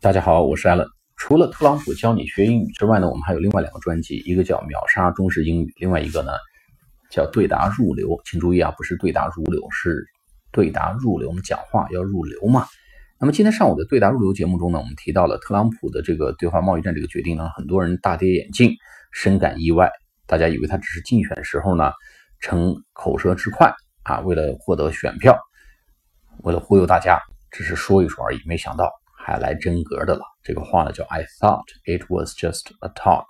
大家好，我是艾伦。除了特朗普教你学英语之外呢，我们还有另外两个专辑，一个叫秒杀中式英语，另外一个呢叫对答入流。请注意啊，不是对答如流，是对答入流。我们讲话要入流嘛。那么今天上午的对答入流节目中呢，我们提到了特朗普的这个对华贸易战这个决定呢，很多人大跌眼镜，深感意外。大家以为他只是竞选时候呢逞口舌之快啊，为了获得选票，为了忽悠大家。只是说一说而已，没想到还来真格的了。这个话呢叫 I thought it was just a talk，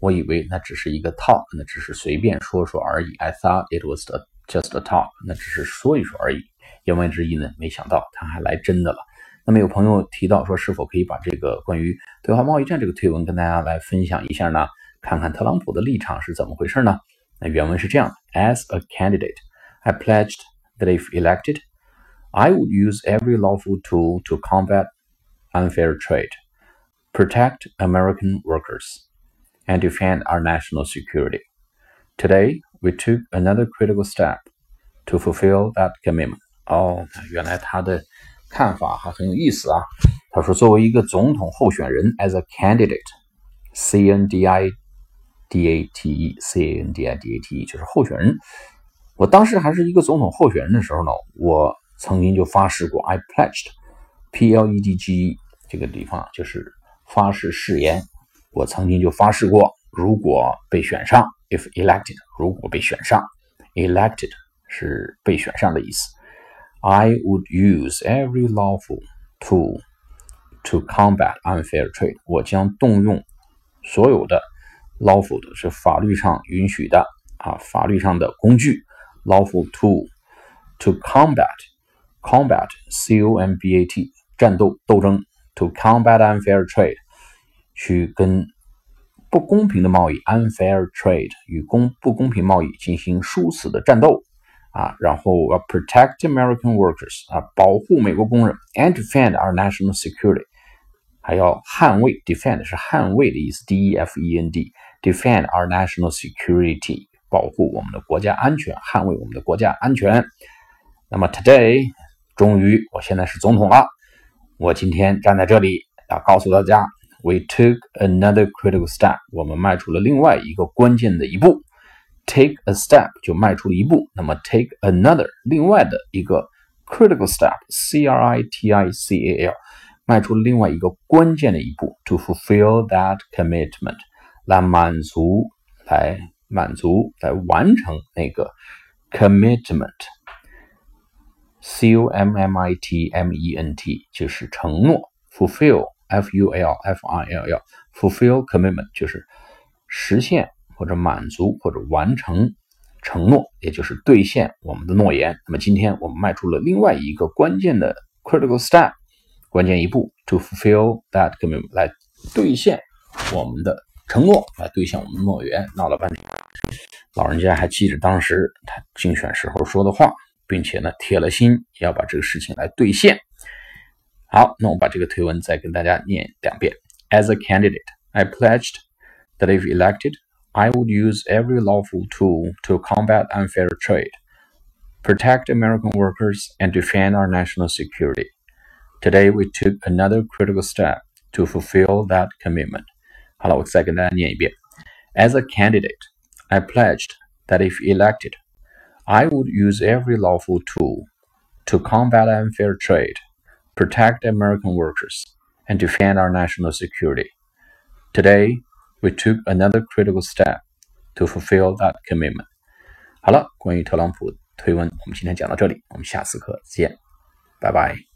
我以为那只是一个 talk，那只是随便说说而已。I thought it was just a talk，那只是说一说而已。言外之意呢，没想到他还来真的了。那么有朋友提到说，是否可以把这个关于对华贸易战这个推文跟大家来分享一下呢？看看特朗普的立场是怎么回事呢？那原文是这样：As a candidate, I pledged that if elected. I would use every lawful tool to combat unfair trade, protect American workers, and defend our national security. Today, we took another critical step to fulfill that commitment. 哦，原来他的看法还很有意思啊。他说，作为一个总统候选人，as a candidate，C N D I D A T E，C A N D I D A T E，就是候选人。我当时还是一个总统候选人的时候呢，我曾经就发誓过，I pledged，P L E D G 这个地方就是发誓誓言。我曾经就发誓过，如果被选上，if elected，如果被选上，elected 是被选上的意思。I would use every lawful tool to combat unfair trade。我将动用所有的 lawful 的是法律上允许的啊，法律上的工具，lawful tool to combat。Combat, C-O-M-B-A-T，战斗、斗争。To combat unfair trade，去跟不公平的贸易，unfair trade 与公不公平贸易进行殊死的战斗啊。然后 protect American workers，啊，保护美国工人，and defend our national security，还要捍卫，defend 是捍卫的意思，D-E-F-E-N-D，defend our national security，保护我们的国家安全，捍卫我们的国家安全。那么 today。终于，我现在是总统了。我今天站在这里，要告诉大家，We took another critical step。我们迈出了另外一个关键的一步。Take a step 就迈出了一步。那么 take another 另外的一个 critical step，C R I T I C A L，迈出了另外一个关键的一步，to fulfill that commitment，来满足，来满足，来完成那个 commitment。C O M M I T M E N T 就是承诺，fulfill F U L F I L L fulfill commitment 就是实现或者满足或者完成承诺，也就是兑现我们的诺言。那么今天我们迈出了另外一个关键的 critical step，关键一步，to fulfill that commitment 来兑现我们的承诺，来兑现我们的诺言。闹了半天，老人家还记着当时他竞选时候说的话。并且呢，铁了心要把这个事情来兑现。好，那我把这个推文再跟大家念两遍。As a candidate, I pledged that if elected, I would use every lawful tool to combat unfair trade, protect American workers, and defend our national security. Today, we took another critical step to fulfill that commitment. 好了，我再跟大家念一遍。As a candidate, I pledged that if elected, I would use every lawful tool to combat unfair trade, protect American workers, and defend our national security. Today, we took another critical step to fulfill that commitment. 好了，关于特朗普推文，我们今天讲到这里，我们下次课见，拜拜。